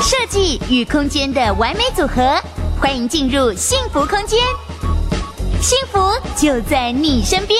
设计与空间的完美组合，欢迎进入幸福空间，幸福就在你身边。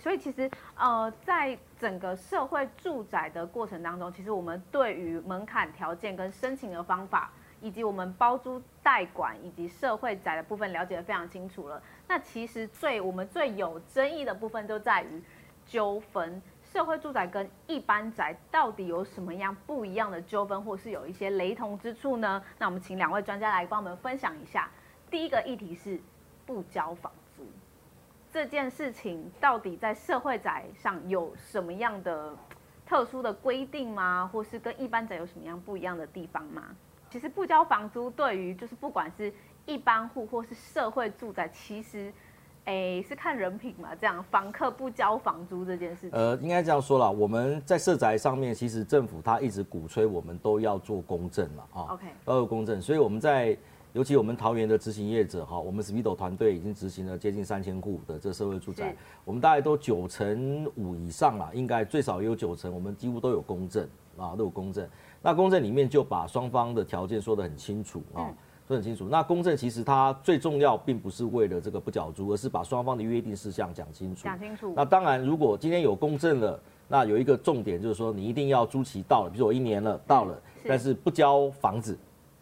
所以其实呃，在整个社会住宅的过程当中，其实我们对于门槛条件跟申请的方法，以及我们包租代管以及社会宅的部分了解得非常清楚了。那其实最我们最有争议的部分就在于纠纷，社会住宅跟一般宅到底有什么样不一样的纠纷，或是有一些雷同之处呢？那我们请两位专家来帮我们分享一下。第一个议题是不交房租这件事情，到底在社会宅上有什么样的特殊的规定吗？或是跟一般宅有什么样不一样的地方吗？其实不交房租对于就是不管是一般户或是社会住宅，其实，哎是看人品嘛。这样房客不交房租这件事情，呃，应该这样说啦。我们在社宅上面，其实政府他一直鼓吹我们都要做公证了，啊，OK，都有公证。所以我们在尤其我们桃园的执行业者哈，我们 Speedo 团队已经执行了接近三千户的这社会住宅，我们大概都九成五以上了，应该最少也有九成，我们几乎都有公证啊，都有公证。那公证里面就把双方的条件说得很清楚啊，说得很清楚。那公证其实它最重要，并不是为了这个不缴租，而是把双方的约定事项讲清楚。讲清楚。那当然，如果今天有公证了，那有一个重点就是说，你一定要租期到了，比如说我一年了到了，但是不交房子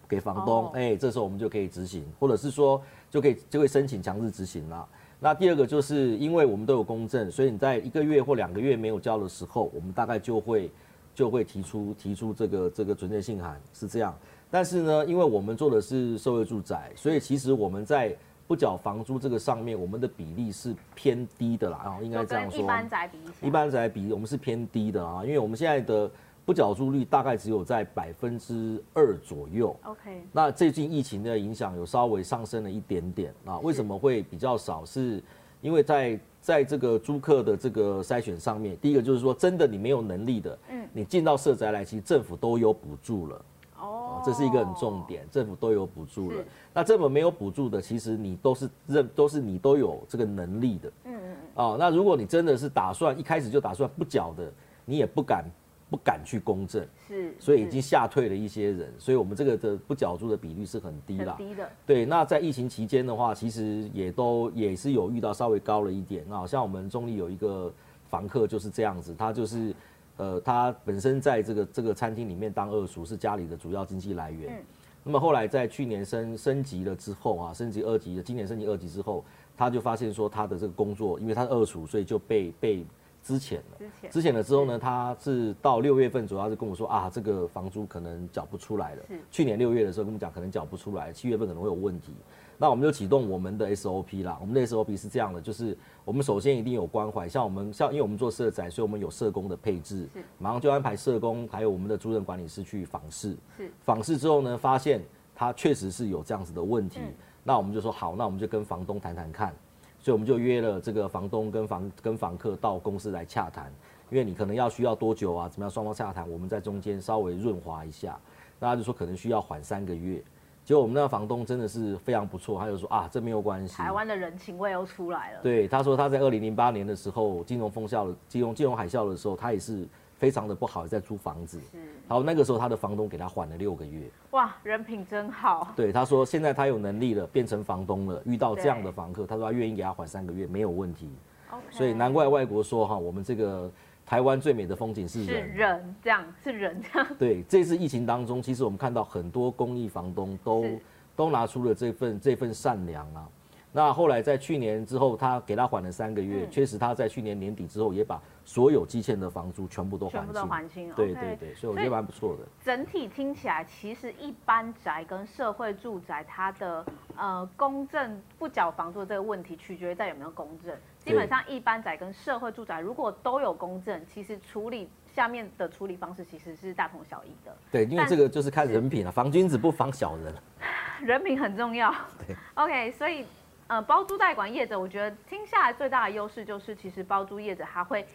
给房东，哎，这时候我们就可以执行，或者是说就可以就会申请强制执行了。那第二个就是因为我们都有公证，所以你在一个月或两个月没有交的时候，我们大概就会。就会提出提出这个这个存证信函是这样，但是呢，因为我们做的是社会住宅，所以其实我们在不缴房租这个上面，我们的比例是偏低的啦，然后应该这样说。一般宅比一般宅比我们是偏低的啊，因为我们现在的不缴租率大概只有在百分之二左右。OK，那最近疫情的影响有稍微上升了一点点啊，为什么会比较少？是因为在在这个租客的这个筛选上面，第一个就是说，真的你没有能力的，嗯，你进到社宅来，其实政府都有补助了，哦，这是一个很重点，政府都有补助了。那政府没有补助的，其实你都是认都是你都有这个能力的，嗯嗯嗯，哦，那如果你真的是打算一开始就打算不缴的，你也不敢。不敢去公证，是，所以已经吓退了一些人，所以我们这个的不缴租的比率是很低啦，低的。对，那在疫情期间的话，其实也都也是有遇到稍微高了一点。那好像我们中立有一个房客就是这样子，他就是，呃，他本身在这个这个餐厅里面当二厨，是家里的主要经济来源。嗯。那么后来在去年升升级了之后啊，升级二级的，今年升级二级之后，他就发现说他的这个工作，因为他是二厨，所以就被被。资遣了，之前了之后呢，他是到六月份主要是跟我说啊，这个房租可能缴不出来了。去年六月的时候跟我们讲，可能缴不出来，七月份可能会有问题。那我们就启动我们的 SOP 啦。我们的 SOP 是这样的，就是我们首先一定有关怀，像我们像因为我们做社宅，所以我们有社工的配置，马上就安排社工还有我们的租任管理师去访视。访视之后呢，发现他确实是有这样子的问题，那我们就说好，那我们就跟房东谈谈看。所以我们就约了这个房东跟房跟房客到公司来洽谈，因为你可能要需要多久啊？怎么样？双方洽谈，我们在中间稍微润滑一下。那他就说可能需要缓三个月。结果我们那个房东真的是非常不错，他就说啊，这没有关系。台湾的人情味又出来了。对，他说他在二零零八年的时候，金融风暴的金融金融海啸的时候，他也是。非常的不好，在租房子。是，好，那个时候他的房东给他缓了六个月。哇，人品真好。对，他说现在他有能力了，变成房东了，遇到这样的房客，他说他愿意给他缓三个月，没有问题。所以难怪外国说哈，我们这个台湾最美的风景是人，是人这样，是人这样。对，这次疫情当中，其实我们看到很多公益房东都都拿出了这份这份善良啊。那后来在去年之后，他给他缓了三个月，确、嗯、实他在去年年底之后也把所有积欠的房租全部都还清，全部都还清。对对对，所以我觉得蛮不错的。整体听起来，其实一般宅跟社会住宅，它的呃公证不缴房租的这个问题，取决于在有没有公证。基本上一般宅跟社会住宅如果都有公证，其实处理下面的处理方式其实是大同小异的。对，因为这个就是看人品啊，防君子不防小人。人品很重要。对。OK，所以。呃，包租代管业者，我觉得听下来最大的优势就是，其实包租业者他会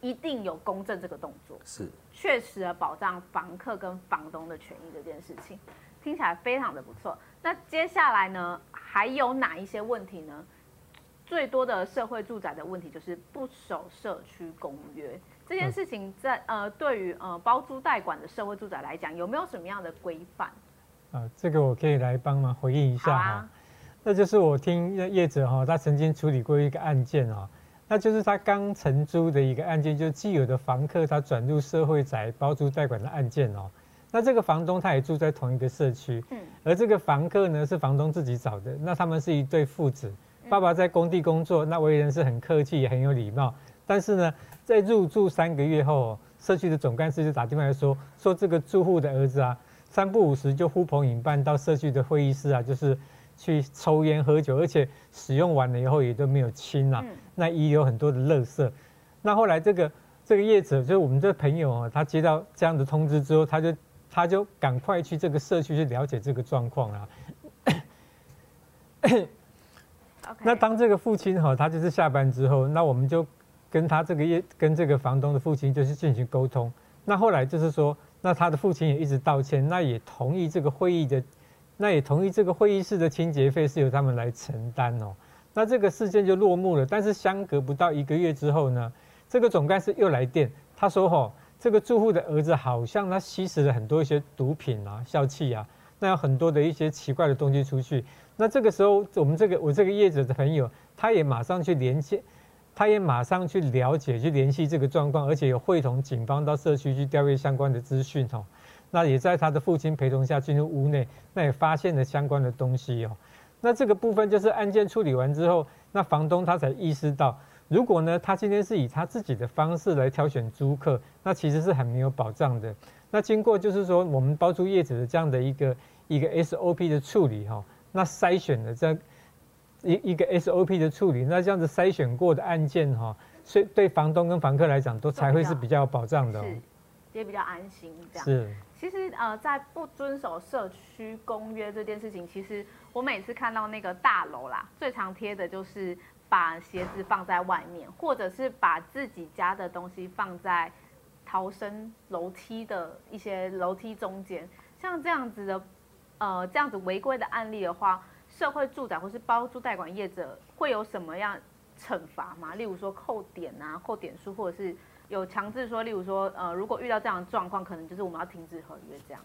一定有公证这个动作，是确实的保障房客跟房东的权益这件事情，听起来非常的不错。那接下来呢，还有哪一些问题呢？最多的社会住宅的问题就是不守社区公约这件事情在，在呃对于呃包租代管的社会住宅来讲，有没有什么样的规范？啊，这个我可以来帮忙回应一下哈。啊、那就是我听业者哈，他曾经处理过一个案件啊，那就是他刚承租的一个案件，就既有的房客他转入社会宅包租代管的案件哦。那这个房东他也住在同一个社区，嗯，而这个房客呢是房东自己找的，那他们是一对父子。爸爸在工地工作，那为人是很客气，也很有礼貌。但是呢，在入住三个月后，社区的总干事就打电话来说，说这个住户的儿子啊，三不五时就呼朋引伴到社区的会议室啊，就是去抽烟喝酒，而且使用完了以后也都没有清啊，那遗留很多的垃圾。那后来这个这个业者，就是我们这个朋友啊，他接到这样的通知之后，他就他就赶快去这个社区去了解这个状况啊。那当这个父亲哈，他就是下班之后，那我们就跟他这个业跟这个房东的父亲就是进行沟通。那后来就是说，那他的父亲也一直道歉，那也同意这个会议的，那也同意这个会议室的清洁费是由他们来承担哦。那这个事件就落幕了。但是相隔不到一个月之后呢，这个总干事又来电，他说哈，这个住户的儿子好像他吸食了很多一些毒品啊、笑气啊，那有很多的一些奇怪的东西出去。那这个时候，我们这个我这个业者的朋友，他也马上去连线，他也马上去了解、去联系这个状况，而且有会同警方到社区去调阅相关的资讯哦。那也在他的父亲陪同下进入屋内，那也发现了相关的东西哦。那这个部分就是案件处理完之后，那房东他才意识到，如果呢他今天是以他自己的方式来挑选租客，那其实是很没有保障的。那经过就是说我们包租业主的这样的一个一个 SOP 的处理哈。那筛选的这一一个 SOP 的处理，那这样子筛选过的案件哈，所以对房东跟房客来讲都才会是比较有保障的，是也比较安心这样。是，其实呃，在不遵守社区公约这件事情，其实我每次看到那个大楼啦，最常贴的就是把鞋子放在外面，或者是把自己家的东西放在逃生楼梯的一些楼梯中间，像这样子的。呃，这样子违规的案例的话，社会住宅或是包租代管业者会有什么样惩罚吗？例如说扣点啊，扣点数，或者是有强制说，例如说，呃，如果遇到这样的状况，可能就是我们要停止合约这样。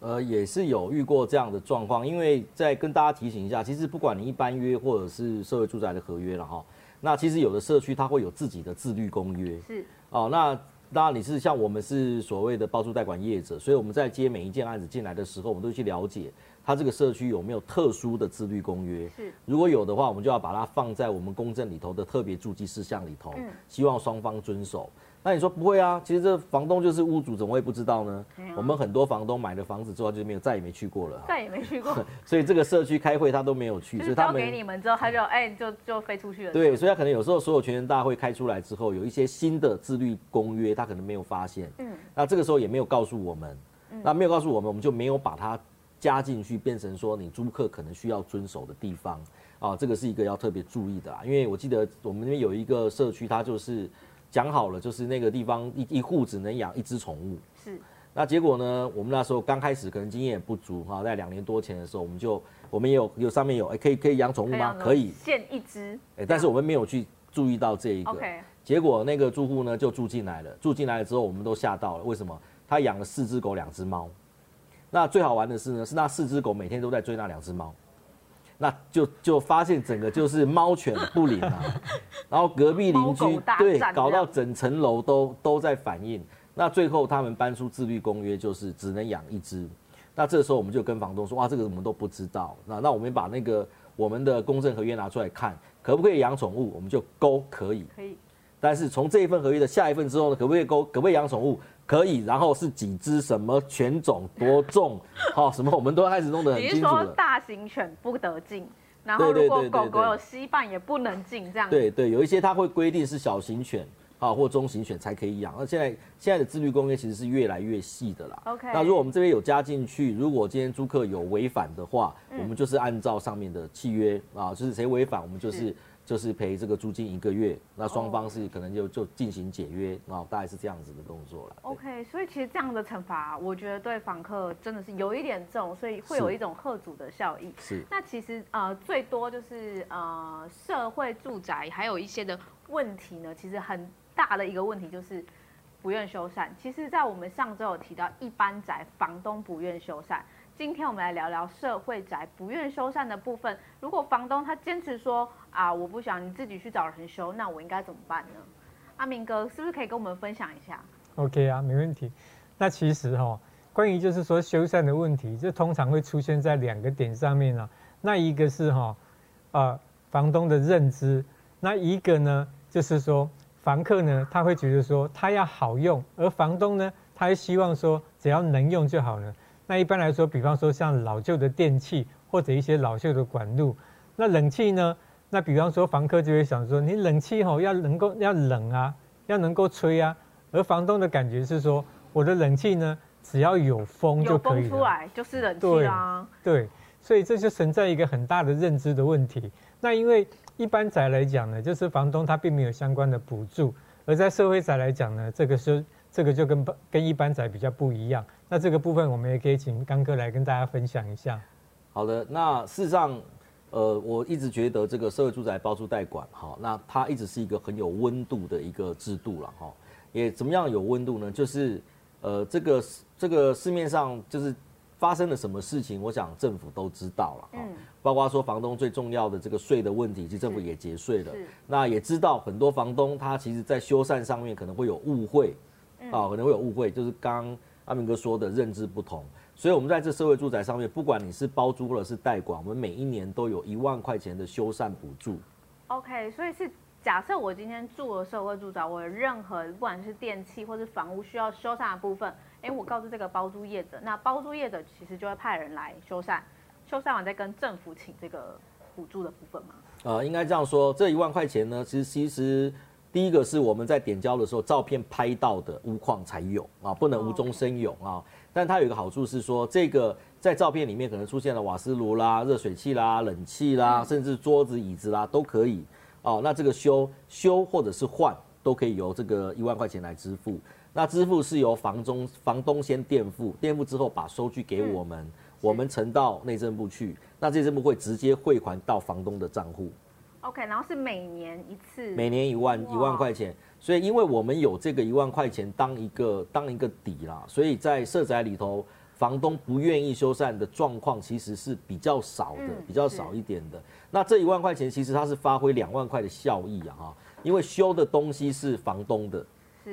呃，也是有遇过这样的状况，因为再跟大家提醒一下，其实不管你一般约或者是社会住宅的合约了哈，那其实有的社区它会有自己的自律公约。是。哦，那。当然，你是像我们是所谓的包租代管业者，所以我们在接每一件案子进来的时候，我们都去了解他这个社区有没有特殊的自律公约。是，如果有的话，我们就要把它放在我们公证里头的特别注记事项里头，希望双方遵守。那你说不会啊？其实这房东就是屋主，怎么会不知道呢？嗯、我们很多房东买了房子之后就没有，再也没去过了，再也没去过。所以这个社区开会他都没有去，所以他们给你们之后，他就哎、欸、就就飞出去了。对，所以他可能有时候所有权人大会开出来之后，有一些新的自律公约，他可能没有发现。嗯，那这个时候也没有告诉我们，那没有告诉我们，我们就没有把它加进去，变成说你租客可能需要遵守的地方啊。这个是一个要特别注意的啊，因为我记得我们那边有一个社区，它就是。讲好了，就是那个地方一一户只能养一只宠物。是。那结果呢？我们那时候刚开始可能经验也不足哈，在两年多前的时候，我们就我们也有有上面有哎、欸，可以可以养宠物吗？可以。限一只。哎，但是我们没有去注意到这一个。OK。结果那个住户呢就住进来了，住进来了之后，我们都吓到了。为什么？他养了四只狗，两只猫。那最好玩的是呢，是那四只狗每天都在追那两只猫。那就就发现整个就是猫犬不灵啊，然后隔壁邻居对搞到整层楼都都在反映，那最后他们搬出自律公约，就是只能养一只。那这时候我们就跟房东说，哇，这个我们都不知道。那那我们把那个我们的公证合约拿出来看，可不可以养宠物？我们就勾可以。可以。但是从这一份合约的下一份之后呢，可不可以勾？可不可以养宠物？可以，然后是几只，什么犬种，多重，好，什么我们都开始弄得很清楚。你是说大型犬不得进，然后如果狗狗有稀饭也不能进，这样？对对，有一些它会规定是小型犬啊或中型犬才可以养。那现在现在的自律公约其实是越来越细的啦。OK。那如果我们这边有加进去，如果今天租客有违反的话，我们就是按照上面的契约啊，就是谁违反，我们就是就是赔这个租金一个月，那双方是可能就就进行解约啊，大概是这样子的动作了。OK，所以其实这样的惩罚，我觉得对房客真的是有一点重，所以会有一种贺阻的效益。是。那其实呃最多就是呃社会住宅还有一些的问题呢，其实很大的一个问题就是不愿修缮。其实，在我们上周有提到一般宅房东不愿修缮。今天我们来聊聊社会宅不愿修缮的部分。如果房东他坚持说啊，我不想你自己去找人修，那我应该怎么办呢？阿明哥是不是可以跟我们分享一下？OK 啊，没问题。那其实哈、哦，关于就是说修缮的问题，这通常会出现在两个点上面啊。那一个是哈、哦，呃，房东的认知；那一个呢，就是说房客呢，他会觉得说他要好用，而房东呢，他还希望说只要能用就好了。那一般来说，比方说像老旧的电器或者一些老旧的管路，那冷气呢？那比方说房客就会想说，你冷气吼要能够要冷啊，要能够吹啊。而房东的感觉是说，我的冷气呢，只要有风就可以了。有风出来就是冷气啊。对。对，所以这就存在一个很大的认知的问题。那因为一般宅来讲呢，就是房东他并没有相关的补助，而在社会宅来讲呢，这个是。这个就跟跟一般宅比较不一样，那这个部分我们也可以请刚哥来跟大家分享一下。好的，那事实上，呃，我一直觉得这个社会住宅包租代管，哈，那它一直是一个很有温度的一个制度了，哈。也怎么样有温度呢？就是，呃，这个这个市面上就是发生了什么事情，我想政府都知道了，哈。包括说房东最重要的这个税的问题，其实政府也节税了。那也知道很多房东他其实在修缮上面可能会有误会。啊，可能会有误会，就是刚刚阿明哥说的认知不同，所以我们在这社会住宅上面，不管你是包租或者是代管，我们每一年都有一万块钱的修缮补助。OK，所以是假设我今天住了社会住宅，我有任何不管是电器或是房屋需要修缮的部分，哎，我告诉这个包租业者，那包租业者其实就会派人来修缮，修缮完再跟政府请这个补助的部分吗？呃，应该这样说，这一万块钱呢，其实其实。第一个是我们在点交的时候，照片拍到的屋况才有啊，不能无中生有啊。但它有一个好处是说，这个在照片里面可能出现了瓦斯炉啦、热水器啦、冷气啦，甚至桌子椅子啦都可以哦。那这个修修或者是换都可以由这个一万块钱来支付。那支付是由房中房东先垫付，垫付之后把收据给我们，我们呈到内政部去，那内政部会直接汇款到房东的账户。OK，然后是每年一次，每年一万一万块钱，所以因为我们有这个一万块钱当一个当一个底啦，所以在社宅里头，房东不愿意修缮的状况其实是比较少的，比较少一点的。那这一万块钱其实它是发挥两万块的效益啊，哈，因为修的东西是房东的。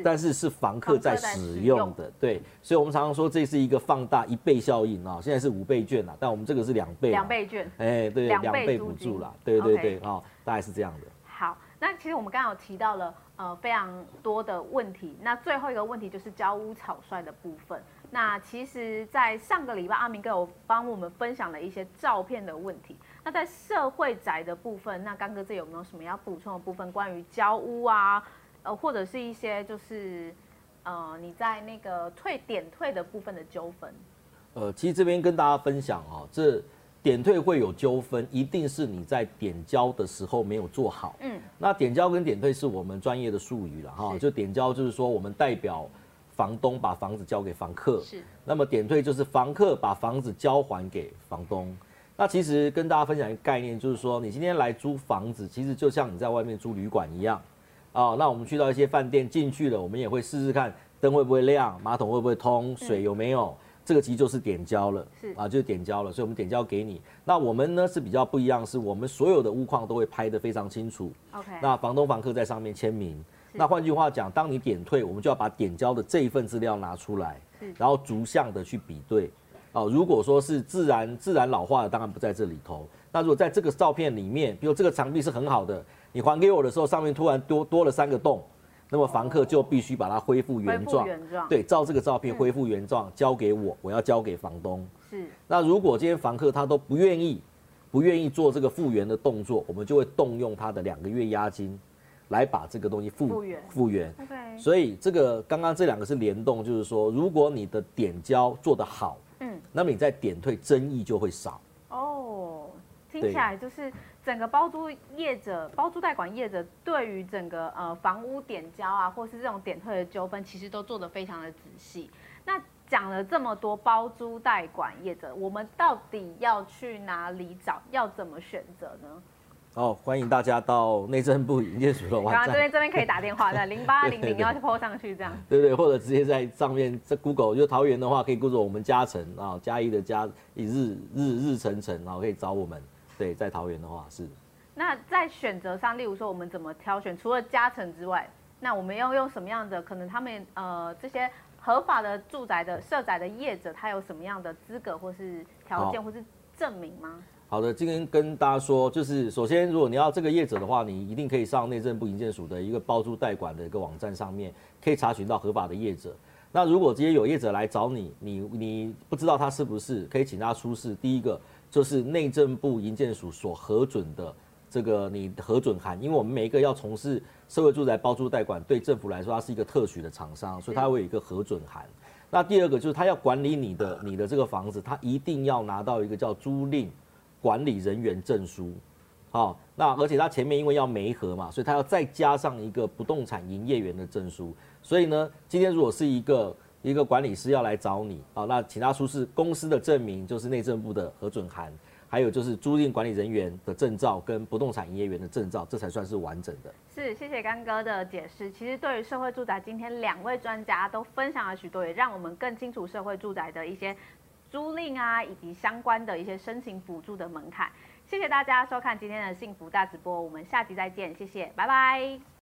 但是是房客在使用的，对，所以我们常常说这是一个放大一倍效应啊，现在是五倍券啦，但我们这个是两倍，两倍券，哎，对，两倍补助啦，对对对，啊，大概是这样的。好，那其实我们刚刚有提到了呃非常多的问题，那最后一个问题就是交屋草率的部分。那其实，在上个礼拜阿明哥有帮我们分享了一些照片的问题。那在社会宅的部分，那刚哥这有没有什么要补充的部分？关于交屋啊？呃，或者是一些就是，呃，你在那个退点退的部分的纠纷。呃，其实这边跟大家分享哦，这点退会有纠纷，一定是你在点交的时候没有做好。嗯。那点交跟点退是我们专业的术语了哈，就点交就是说我们代表房东把房子交给房客。是。那么点退就是房客把房子交还给房东。那其实跟大家分享一个概念，就是说你今天来租房子，其实就像你在外面租旅馆一样。哦，那我们去到一些饭店进去了，我们也会试试看灯会不会亮，马桶会不会通，水有没有，嗯、这个其实就是点交了，是啊，就是点交了，所以我们点交给你。那我们呢是比较不一样，是我们所有的屋况都会拍得非常清楚。OK，那房东房客在上面签名。那换句话讲，当你点退，我们就要把点交的这一份资料拿出来，然后逐项的去比对。哦，如果说是自然自然老化的，当然不在这里头。那如果在这个照片里面，比如这个墙壁是很好的。你还给我的时候，上面突然多多了三个洞，那么房客就必须把它恢复原状。原状。对，照这个照片恢复原状，交给我，我要交给房东。是。那如果今天房客他都不愿意，不愿意做这个复原的动作，我们就会动用他的两个月押金，来把这个东西复复原。复原。所以这个刚刚这两个是联动，就是说，如果你的点交做得好，嗯，那么你在点退争议就会少。哦。听听起来就是整个包租业者、包租代管业者对于整个呃房屋点交啊，或是这种点退的纠纷，其实都做得非常的仔细。那讲了这么多包租代管业者，我们到底要去哪里找？要怎么选择呢？哦，欢迎大家到内政部营业署的网站。这边这边可以打电话的 零八零零要去 po 上去这样。对对，或者直接在上面在 Google，就桃园的话可以 Google 我们嘉诚啊，嘉义的嘉，一日日日成成，然后可以找我们。对，在桃园的话是。那在选择上，例如说我们怎么挑选？除了加成之外，那我们要用什么样的？可能他们呃这些合法的住宅的设宅的业者，他有什么样的资格或是条件或是证明吗？好的，今天跟大家说，就是首先，如果你要这个业者的话，你一定可以上内政部营建署的一个包租代管的一个网站上面，可以查询到合法的业者。那如果这些有业者来找你，你你不知道他是不是，可以请他出示第一个就是内政部营建署所核准的这个你核准函，因为我们每一个要从事社会住宅包租代管，对政府来说，它是一个特许的厂商，所以它会有一个核准函。那第二个就是他要管理你的你的这个房子，他一定要拿到一个叫租赁。管理人员证书，好，那而且他前面因为要媒合嘛，所以他要再加上一个不动产营业员的证书。所以呢，今天如果是一个一个管理师要来找你，啊，那请他出示公司的证明，就是内政部的核准函，还有就是租赁管理人员的证照跟不动产营业员的证照，这才算是完整的。是，谢谢干哥的解释。其实对于社会住宅，今天两位专家都分享了许多，也让我们更清楚社会住宅的一些。租赁啊，以及相关的一些申请补助的门槛。谢谢大家收看今天的幸福大直播，我们下集再见，谢谢，拜拜。